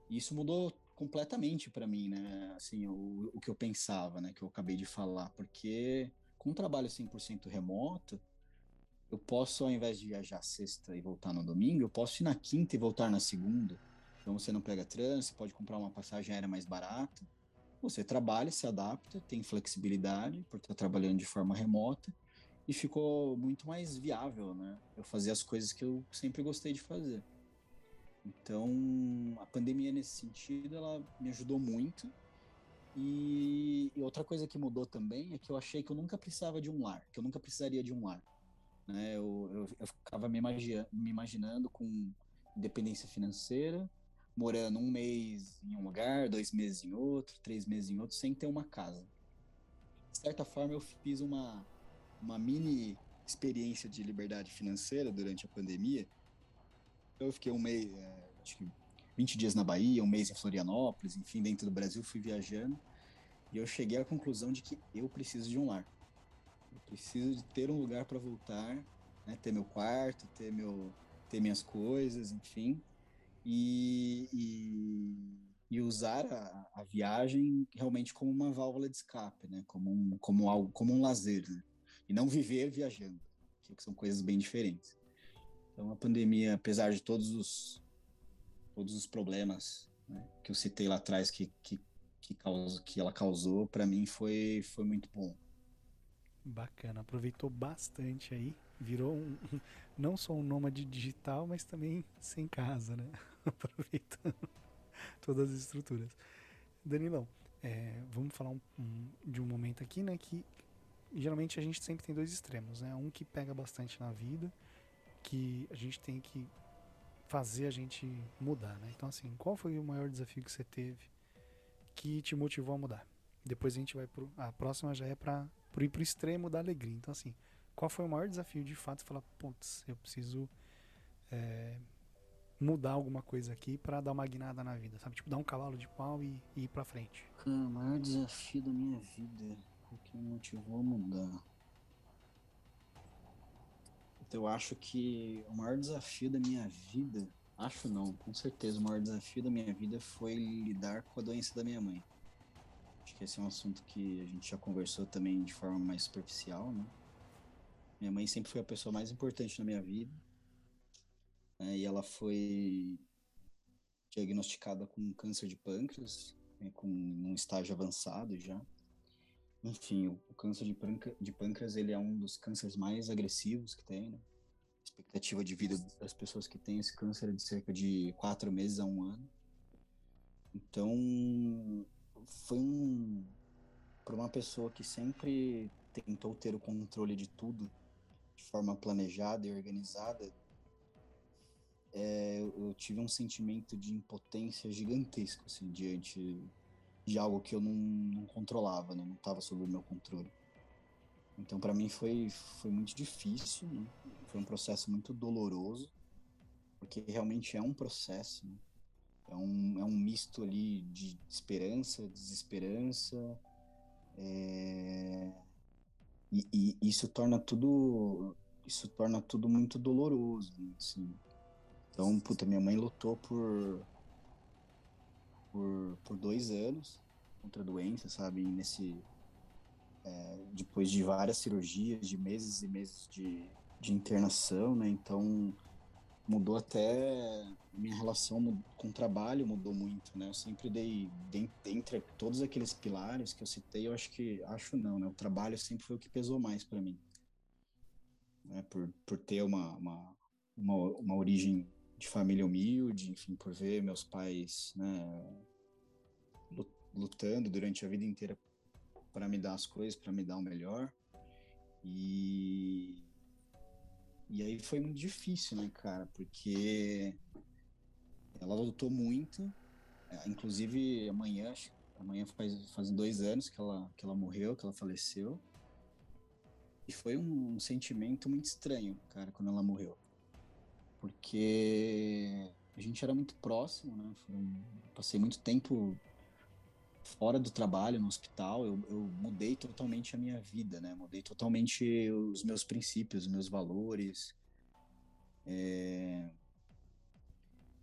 E isso mudou completamente para mim, né? Assim, o, o que eu pensava, né? Que eu acabei de falar, porque com um trabalho 100% remoto, eu posso, ao invés de viajar sexta e voltar no domingo, eu posso ir na quinta e voltar na segunda. Então você não pega trânsito, pode comprar uma passagem aérea mais barata. Você trabalha, se adapta, tem flexibilidade por estar trabalhando de forma remota e ficou muito mais viável, né? Eu fazer as coisas que eu sempre gostei de fazer. Então, a pandemia nesse sentido, ela me ajudou muito. E, e outra coisa que mudou também é que eu achei que eu nunca precisava de um lar, que eu nunca precisaria de um lar. Né? Eu, eu, eu ficava me, imagi me imaginando com independência financeira, morando um mês em um lugar, dois meses em outro, três meses em outro, sem ter uma casa. De certa forma, eu fiz uma, uma mini experiência de liberdade financeira durante a pandemia. Eu fiquei um mês, é, acho que 20 dias na Bahia, um mês em Florianópolis, enfim, dentro do Brasil, fui viajando. E eu cheguei à conclusão de que eu preciso de um lar. Eu preciso de ter um lugar para voltar, né, ter meu quarto, ter, meu, ter minhas coisas, enfim. E, e, e usar a, a, viagem realmente como uma válvula de escape, né? Como um, como algo, como um lazer, né? E não viver viajando, que são coisas bem diferentes. Então a pandemia, apesar de todos os todos os problemas né, que eu citei lá atrás que que que, causa, que ela causou, para mim foi foi muito bom. Bacana, aproveitou bastante aí, virou um, não só um nômade digital, mas também sem casa, né? Aproveitando todas as estruturas. Danilão, é, vamos falar um, um, de um momento aqui, né, que geralmente a gente sempre tem dois extremos, né? Um que pega bastante na vida, que a gente tem que fazer a gente mudar, né? Então assim, qual foi o maior desafio que você teve que te motivou a mudar? Depois a gente vai pro a próxima já é para ir pro extremo da alegria. Então assim, qual foi o maior desafio de fato? Falar, putz, eu preciso é, mudar alguma coisa aqui para dar uma guinada na vida, sabe? Tipo, dar um cavalo de pau e, e ir para frente. Cara, o maior desafio da minha vida o que motivou a mudar? Então, eu acho que o maior desafio da minha vida, acho não, com certeza, o maior desafio da minha vida foi lidar com a doença da minha mãe. Acho que esse é um assunto que a gente já conversou também de forma mais superficial, né? Minha mãe sempre foi a pessoa mais importante na minha vida. Né? E ela foi diagnosticada com câncer de pâncreas, né? com um estágio avançado já. Enfim, o, câncer de, de pâncreas ele é um dos cânceres mais agressivos que tem, né? A expectativa de vida das pessoas que têm esse câncer é de cerca de quatro meses a um ano. Então, foi um para uma pessoa que sempre tentou ter o controle de tudo de forma planejada e organizada, é, eu tive um sentimento de impotência gigantesco assim, diante de algo que eu não, não controlava, né? não estava sob o meu controle. Então, para mim foi foi muito difícil, né? foi um processo muito doloroso, porque realmente é um processo. Né? É um, é um misto ali de esperança, desesperança. É... E, e, isso torna tudo isso torna tudo muito doloroso, né, assim. Então, puta, minha mãe lutou por por, por dois anos contra a doença, sabe? E nesse é, depois de várias cirurgias, de meses e meses de, de internação, né? Então mudou até minha relação com o trabalho mudou muito, né? Eu sempre dei dentre todos aqueles pilares que eu citei, eu acho que acho não, né? O trabalho sempre foi o que pesou mais para mim, né? Por, por ter uma, uma uma, uma origem de família humilde, enfim, por ver meus pais, né? Lutando durante a vida inteira para me dar as coisas, para me dar o melhor e e aí foi muito difícil, né, cara? Porque ela lutou muito. É, inclusive, amanhã, amanhã faz, faz dois anos que ela, que ela morreu, que ela faleceu. E foi um, um sentimento muito estranho, cara, quando ela morreu. Porque a gente era muito próximo, né? Um, passei muito tempo fora do trabalho, no hospital, eu, eu, mudei totalmente a minha vida, né? Mudei totalmente os meus princípios, os meus valores, é,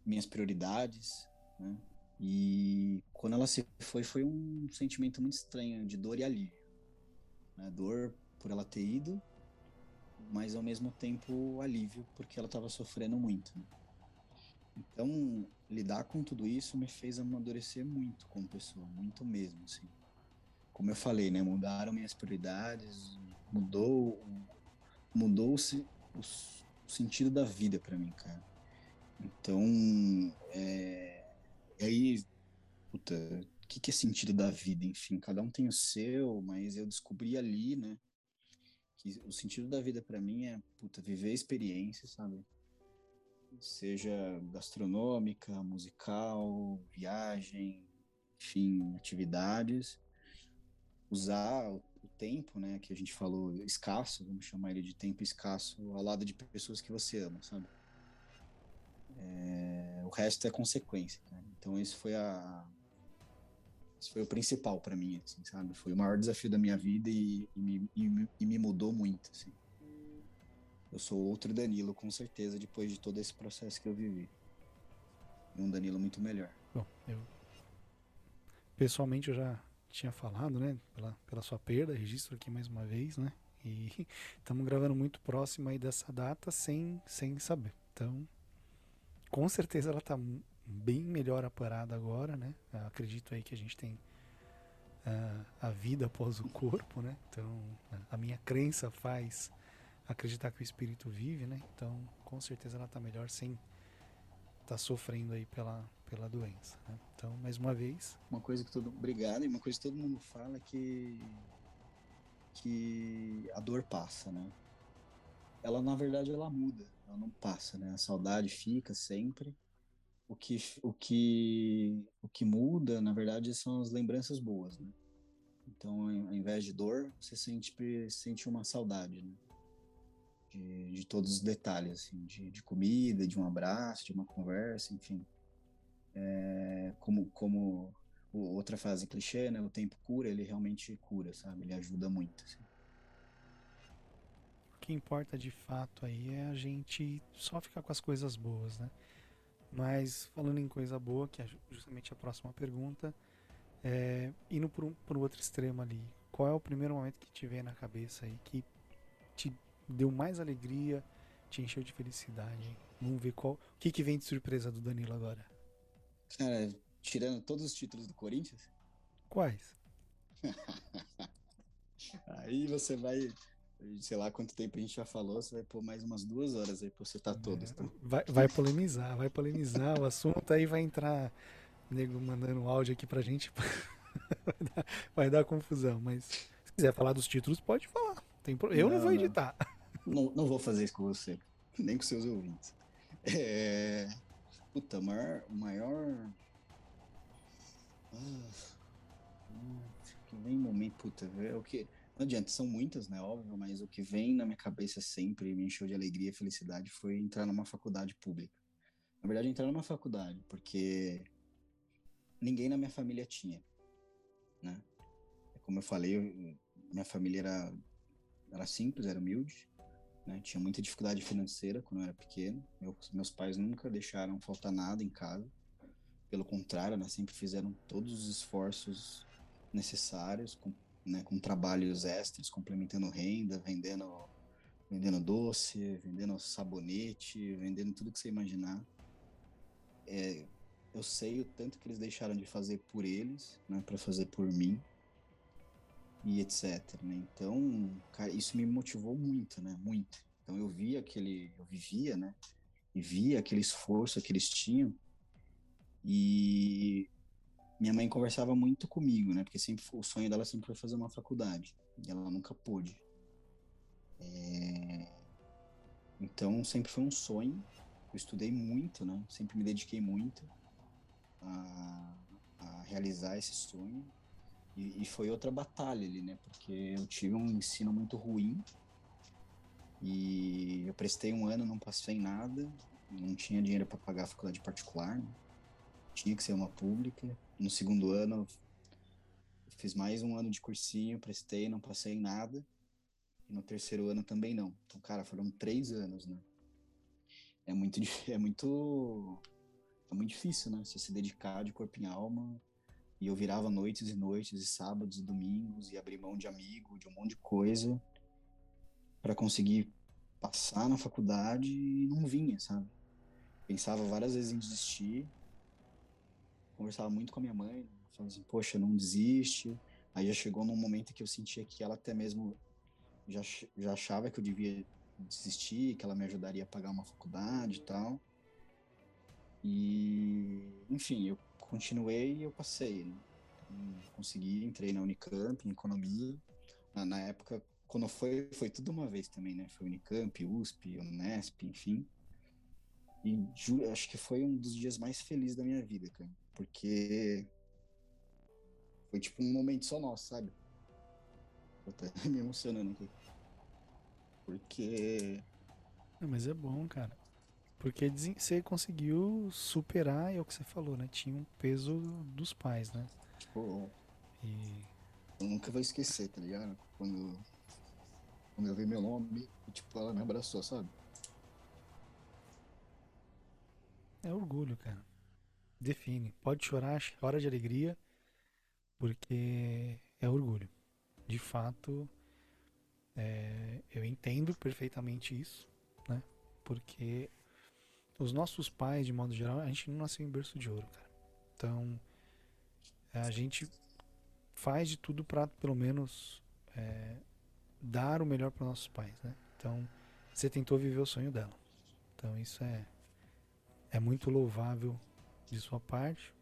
minhas prioridades, né? E quando ela se foi, foi um sentimento muito estranho de dor e alívio. Né? Dor por ela ter ido, mas ao mesmo tempo alívio porque ela estava sofrendo muito. Né? Então, lidar com tudo isso me fez amadurecer muito como pessoa, muito mesmo, assim. Como eu falei, né, mudaram minhas prioridades, mudou mudou-se o, o sentido da vida para mim, cara. Então, é, aí, puta, o que, que é sentido da vida? Enfim, cada um tem o seu, mas eu descobri ali, né, que o sentido da vida para mim é, puta, viver experiências, sabe? seja gastronômica, musical, viagem, enfim, atividades. Usar o, tempo, né, que a gente falou escasso, vamos chamar ele de tempo escasso, ao lado de pessoas que você ama, sabe? É, o resto é consequência. Né? Então esse foi a esse foi o principal para mim, assim, sabe? Foi o maior desafio da minha vida e, e, me, e, e me mudou muito, assim eu sou outro Danilo, com certeza, depois de todo esse processo que eu vivi. Um Danilo muito melhor. Bom, eu. Pessoalmente eu já tinha falado, né? Pela, pela sua perda, registro aqui mais uma vez, né? E estamos gravando muito próximo aí dessa data sem, sem saber. Então, com certeza ela está bem melhor aparada agora, né? Eu acredito aí que a gente tem uh, a vida após o corpo, né? Então, a minha crença faz acreditar que o espírito vive, né? Então, com certeza ela está melhor sem estar tá sofrendo aí pela, pela doença. Né? Então, mais uma vez. Uma coisa que todo obrigado e uma coisa que todo mundo fala é que que a dor passa, né? Ela na verdade ela muda, ela não passa, né? A saudade fica sempre. O que o que o que muda, na verdade, são as lembranças boas, né? Então, ao invés de dor, você sente sente uma saudade, né? de, de todos os detalhes, assim, de, de, comida, de um abraço, de uma conversa, enfim. É, como, como outra frase clichê, né? O tempo cura, ele realmente cura, sabe? Ele ajuda muito. Assim. O que importa de fato aí é a gente só ficar com as coisas boas, né? Mas falando em coisa boa, que é justamente a próxima pergunta, É, indo por um, por um outro extremo ali, qual é o primeiro momento que te vem na cabeça aí que te deu mais alegria, te encheu de felicidade? Vamos ver qual. O que, que vem de surpresa do Danilo agora? Cara, tirando todos os títulos do Corinthians, Quais? aí você vai. Sei lá quanto tempo a gente já falou, você vai pôr mais umas duas horas aí pra você todos, tá? Vai, vai polemizar, vai polemizar o assunto, aí vai entrar nego mandando áudio aqui pra gente. vai, dar, vai dar confusão, mas se quiser falar dos títulos, pode falar. Tem pro- Eu não, Não, vou editar. Não, não vou fazer isso com você, nem com seus ouvintes. É... Puta, o maior. maior... Ah, hum, que vem em momento, puta, é o que. Não adianta, são muitas, né? Óbvio, mas o que vem na minha cabeça sempre me encheu de alegria e felicidade foi entrar numa faculdade pública. Na verdade, entrar numa faculdade, porque ninguém na minha família tinha, né? Como eu falei, minha família era, era simples, era humilde, né? Tinha muita dificuldade financeira quando eu era pequeno. Meus, meus pais nunca deixaram faltar nada em casa. Pelo contrário, né? Sempre fizeram todos os esforços necessários, com, né? com trabalhos extras, complementando renda, vendendo, vendendo doce, vendendo sabonete, vendendo tudo que você imaginar. É, eu sei o tanto que eles deixaram de fazer por eles, né? Para fazer por mim e etc. Né? Então, cara, isso me motivou muito, né? Muito. Então eu via aquele, eu vivia, né? E via aquele esforço que eles tinham. E minha mãe conversava muito comigo, né? Porque sempre o sonho dela sempre foi fazer uma faculdade e ela nunca pôde. É, Então sempre foi um sonho. Eu estudei muito, né? Sempre me dediquei muito a, a realizar esse sonho. E, e foi outra batalha ali, né? Porque eu tive um ensino muito ruim. E eu prestei um ano, não passei em nada. Não tinha dinheiro para pagar a faculdade particular. né? Tinha que ser uma pública. No segundo ano, fiz mais um ano de cursinho, prestei, não passei em nada. E no terceiro ano também não. Então, cara, foram três anos, né? É muito, é muito, é muito difícil, né? Você se dedicar de corpo e alma. E eu virava noites e noites, e sábados e domingos, e abrir mão de amigo, de um monte de coisa, para conseguir passar na faculdade e não vinha, sabe? Pensava várias vezes em desistir, conversava muito com a minha mãe, falando assim, poxa, não desiste. Aí já chegou num momento que eu sentia que ela até mesmo já, já achava que eu devia desistir, que ela me ajudaria a pagar uma faculdade e tal. E, enfim, eu continuei e eu passei, né? Consegui, entrei na Unicamp, em economia. Na, na época, quando foi, foi tudo uma vez também, né? Foi Unicamp, USP, Unesp, enfim. E acho que foi um dos dias mais felizes da minha vida, cara. Porque foi tipo um momento só nosso, sabe? Tô até me emocionando aqui. Porque Não, mas é bom, cara. Porque você conseguiu superar, é o que você falou, né? Tinha um peso dos pais, né? pô, E eu nunca vou esquecer, tá ligado? Quando, quando eu vi meu nome, tipo, ela me abraçou, sabe? é orgulho, cara. Define. Pode chorar, chora de alegria, porque é orgulho. De fato, é, eu entendo perfeitamente isso, né? Porque os nossos pais, de modo geral, a gente não nasceu em berço de ouro, cara. Então, a gente faz de tudo para, pelo menos, é, dar o melhor para nossos pais, né? Então, você tentou viver o sonho dela. Então, isso é, é muito louvável de sua parte.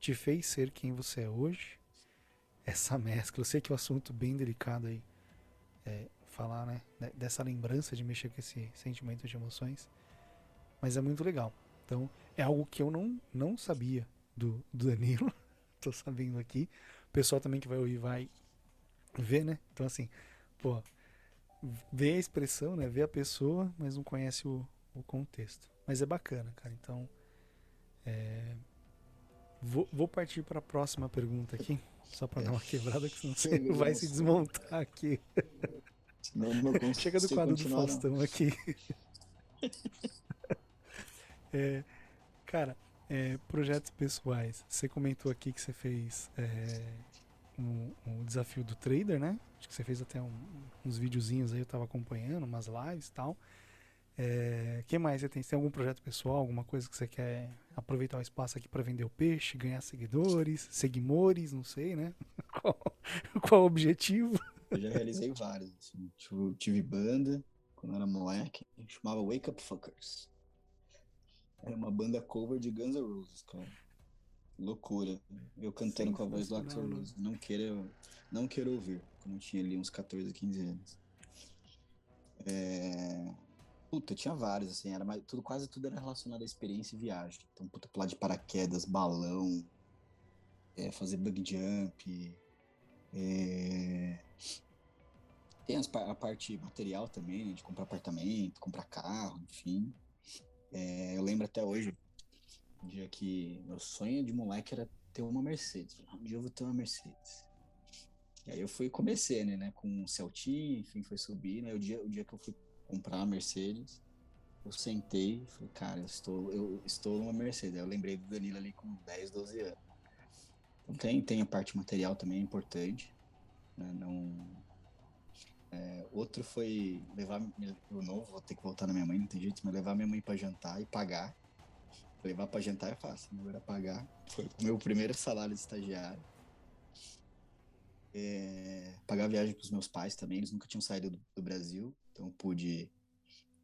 Te fez ser quem você é hoje. Essa mescla, eu sei que é um assunto bem delicado aí, é, falar, né? de- Dessa lembrança de mexer com esse sentimento de emoções. Mas é muito legal. Então, é algo que eu não, não sabia do, do Danilo. Tô sabendo aqui. O pessoal também que vai ouvir vai ver, né? Então, assim, pô, vê a expressão, né? Vê a pessoa, mas não conhece o, o contexto. Mas é bacana, cara. Então, é, vou, vou partir para a próxima pergunta aqui, só para dar uma quebrada, que senão você Meu vai se desmontar aqui. Não consigo Chega do quadro do não. Faustão aqui. É, cara, É, projetos pessoais. Você comentou aqui que você fez é, um, um, desafio do trader, né? Acho que você fez até um, uns videozinhos aí, eu tava acompanhando, umas lives e tal. É, que mais você tem? Você tem algum projeto pessoal, alguma coisa que você quer aproveitar o espaço aqui para vender o peixe, ganhar seguidores, seguimores, não sei, né? qual, qual o objetivo? Eu já realizei vários. Assim. Tipo, tive banda quando era moleque, chamava Wake Up Fuckers. Era uma banda cover de Guns N' Roses, cara. Loucura. Eu cantando com a voz do Axel Rose. Não queira, não quero ouvir. Quando eu tinha ali uns 14, 15 anos. É... Puta, tinha vários, assim, era mais, tudo, quase tudo era relacionado à experiência e viagem. Então, puta, pular de paraquedas, balão, é, fazer bug jump, é... Tem as, a parte material também, né, de comprar apartamento, comprar carro, enfim. É, eu lembro até hoje, um dia que meu sonho de moleque era ter uma Mercedes. Um dia eu vou ter uma Mercedes. E aí eu fui comecei, né, né com um Celtinho, enfim, foi subir, né, o dia, o dia que eu fui comprar a Mercedes, eu sentei e falei, cara, eu estou, eu estou numa Mercedes. Eu lembrei do Danilo ali com 10, 12 anos. Então tem, tem a parte material também importante, né, não... É, outro foi levar o novo, vou ter que voltar na minha mãe, não tem jeito, mas levar minha mãe para jantar e pagar. Levar para jantar é fácil, né? agora pagar. Foi o meu primeiro salário de estagiário. É, pagar viagem para os meus pais também, eles nunca tinham saído do, do Brasil, então pude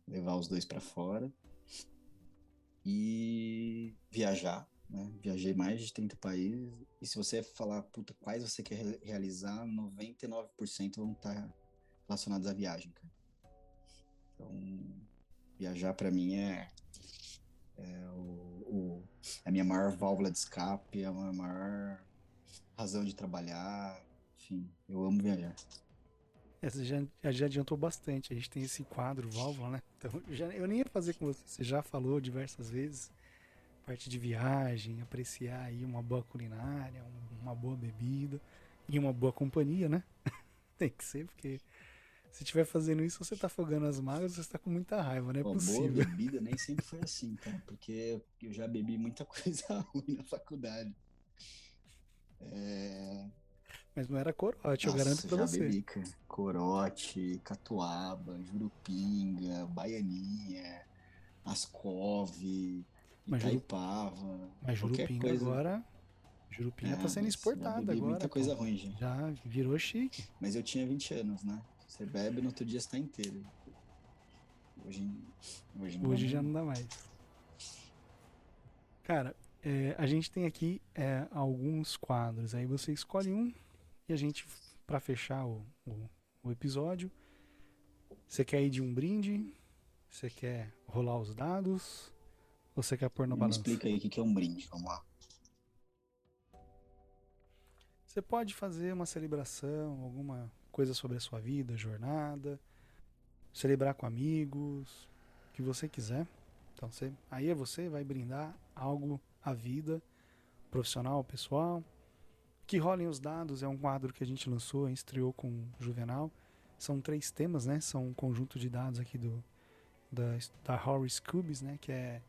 levar os dois para fora. E viajar, né? Viajei mais de 30 países. E se você falar, puta, quais você quer realizar, 99% vão estar tá relacionados à viagem, cara. Então, viajar para mim é, é o, o, é a minha maior válvula de escape, é a minha maior razão de trabalhar. Enfim, eu amo viajar. Essa já, já adiantou bastante. A gente tem esse quadro, válvula, né? Então, já, eu nem ia fazer com você. Você já falou diversas vezes. Parte de viagem, apreciar aí uma boa culinária, uma boa bebida e uma boa companhia, né? tem que ser, porque se estiver fazendo isso, você está afogando as mágoas, você está com muita raiva, não é Pô, possível. Boa bebida nem sempre foi assim, cara, porque eu já bebi muita coisa ruim na faculdade. É... Mas não era corote, Nossa, eu garanto pra já você. Bebi, cara. Corote, catuaba, jurupinga, baianinha, ascov, Itaipava. Mas jurupinga coisa... agora. Jurupinga é, tá sendo exportada agora. Muita coisa ruim, gente. Já virou chique. Mas eu tinha 20 anos, né? Você bebe no outro dia está inteiro. Hoje, hoje, não hoje já não dá mais. Cara, é, a gente tem aqui é, alguns quadros. Aí você escolhe um e a gente, para fechar o, o, o, episódio, você quer ir de um brinde? Você quer rolar os dados? Ou você quer pôr no balanço? Me explica aí o que é um brinde, vamos lá. Você pode fazer uma celebração, alguma coisa sobre a sua vida, jornada, celebrar com amigos, o que você quiser. Então você, aí é você vai brindar algo à vida, profissional, pessoal. Que rolem os dados é um quadro que a gente lançou, estreou com o Juvenal. São três temas, né? São um conjunto de dados aqui do da, da Horace Cubes, né? Que é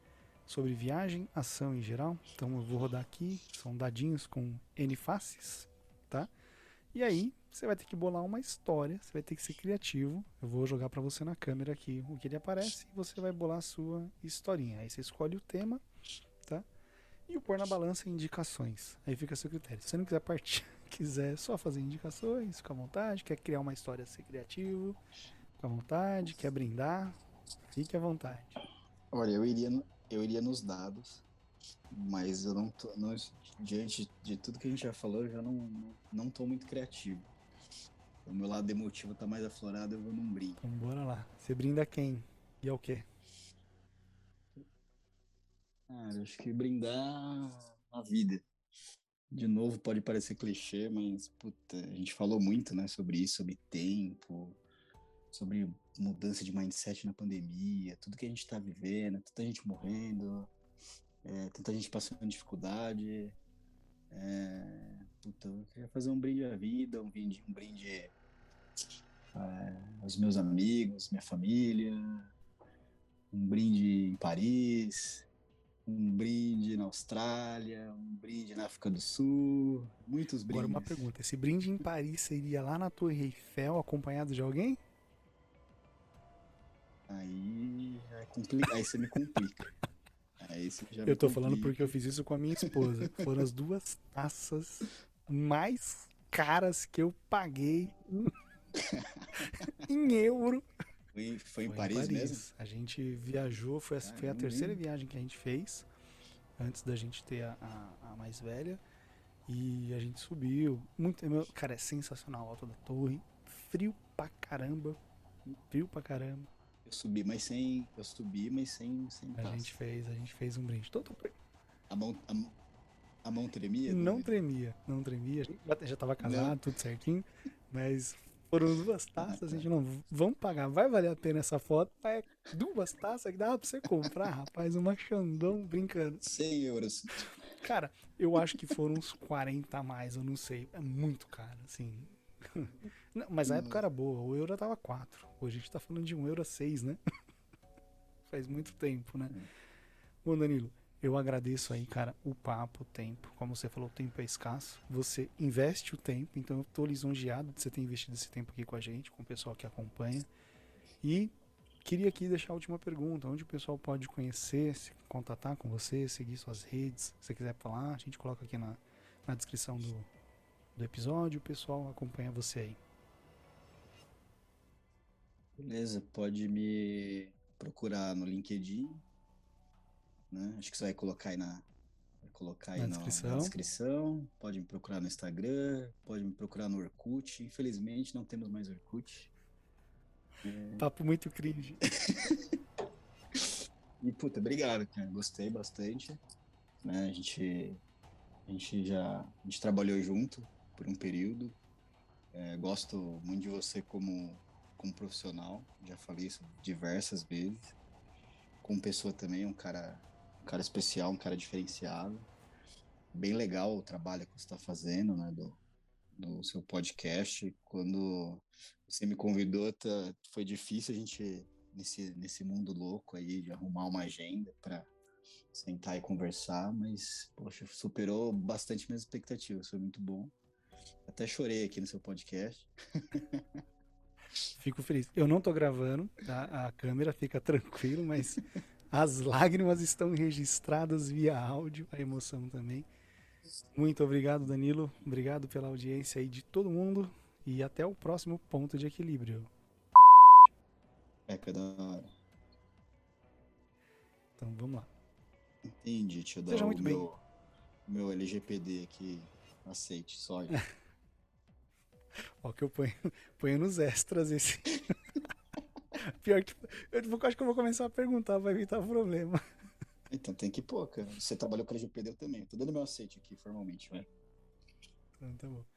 sobre viagem, ação em geral. Então eu vou rodar aqui, são dadinhos com N faces, tá? E aí você vai ter que bolar uma história, você vai ter que ser criativo. Eu vou jogar para você na câmera aqui o que ele aparece e você vai bolar a sua historinha. Aí você escolhe o tema? E o pôr na balança indicações. Aí fica a seu critério. Se você não quiser partir, quiser só fazer indicações, fica à vontade. Quer criar uma história, ser criativo, fica à vontade. Quer brindar, fique à vontade. Olha, eu iria, eu iria nos dados, mas eu não tô, não, diante de tudo que a gente já falou, eu já não, não, não tô muito criativo. O meu lado emotivo tá mais aflorado, eu vou num brinde. Então bora lá. Você brinda quem? E é o quê? Cara, acho que brindar a vida. De novo, pode parecer clichê, mas puta, a gente falou muito, né, sobre isso, sobre tempo, sobre mudança de mindset na pandemia, tudo que a gente tá vivendo, tanta gente morrendo, é, tanta gente passando dificuldade. É, Puta, eu queria fazer um brinde à vida, um brinde, um brinde é, aos meus amigos, minha família, um brinde em Paris, um brinde na Austrália, um brinde na África do Sul, muitos brindes. Agora uma pergunta, esse brinde em Paris seria lá na Torre Eiffel acompanhado de alguém? Aí é complica... aí você me complica. Aí você já Eu tô me falando complica. porque eu fiz isso com a minha esposa. Foram as duas taças mais caras que eu paguei em euro. Foi, foi em Foi Paris, mesmo? A gente viajou, foi a, foi a terceira hein? viagem que a gente fez, antes da gente ter a, a- a mais velha. E a gente subiu. Muito, meu, cara, é sensacional a alta da torre. Frio pra caramba. Frio pra caramba. Eu subi, mas sem. Eu subi, mas sem, sem A taça. gente fez, a gente fez um brinde. Todo, A mão, a, a mão tremia? não tremia, não tremia. A gente já, já tava casado, tudo certinho. Mas foram duas taças, a gente não. Vamos pagar, vai valer a pena essa foto. É duas taças que dava pra você comprar, rapaz, uma Xandão brincando. 100 euros. Cara, eu acho que foram uns 40 a mais, eu não sei. É muito caro, assim. Não, mas a época era boa, o euro tava 4. Hoje a gente tá falando de 1 euro a 6, né? Faz muito tempo, né? Bom, Danilo, eu agradeço aí, cara, o papo, o tempo. Como você falou, o tempo é escasso. Você investe o tempo, então eu tô lisonjeado de você ter investido esse tempo aqui com a gente, com o pessoal que acompanha. E queria aqui deixar a última pergunta: onde o pessoal pode conhecer, se contatar com você, seguir suas redes? Se você quiser falar, a gente coloca aqui na, na descrição do, do episódio. O pessoal acompanha você aí. Beleza, pode me procurar no LinkedIn. Né? Acho que você vai colocar aí na. Colocar aí Na descrição. na descrição. Pode me procurar no Instagram. Pode me procurar no Orkut. Infelizmente não temos mais Orkut. Papo muito cringe. E, puta, obrigado, cara. Gostei bastante. Né? A gente, a gente já a gente trabalhou junto por um período. É, gosto muito de você como, como profissional. Já falei isso diversas vezes. Como pessoa também, um cara, um cara especial, um cara diferenciado. Bem legal o trabalho que você está fazendo, né? Do, do seu podcast. Quando você me convidou, tá, foi difícil a gente nesse, nesse mundo louco aí de arrumar uma agenda para sentar e conversar, mas, poxa, superou bastante minhas expectativas, foi muito bom. Até chorei aqui no seu podcast. Fico feliz. Eu não tô gravando, tá? A câmera fica tranquilo, mas as lágrimas estão registradas via áudio, a emoção também. Muito obrigado, Danilo. Obrigado pela audiência aí de todo mundo e até o próximo ponto de equilíbrio. É, que é da hora. Então vamos lá. Entendi, deixa eu dar Seja muito bem. meu, meu LGPD aqui. Aceite, só. Ó, que eu ponho, ponho nos extras esse. Pior que. Eu vou- acho que eu vou começar a perguntar, vai evitar problema. Então tem que pôr, cara. Você trabalhou com LGPD eu também. Tô dando meu aceite aqui formalmente, vai. Então tá bom.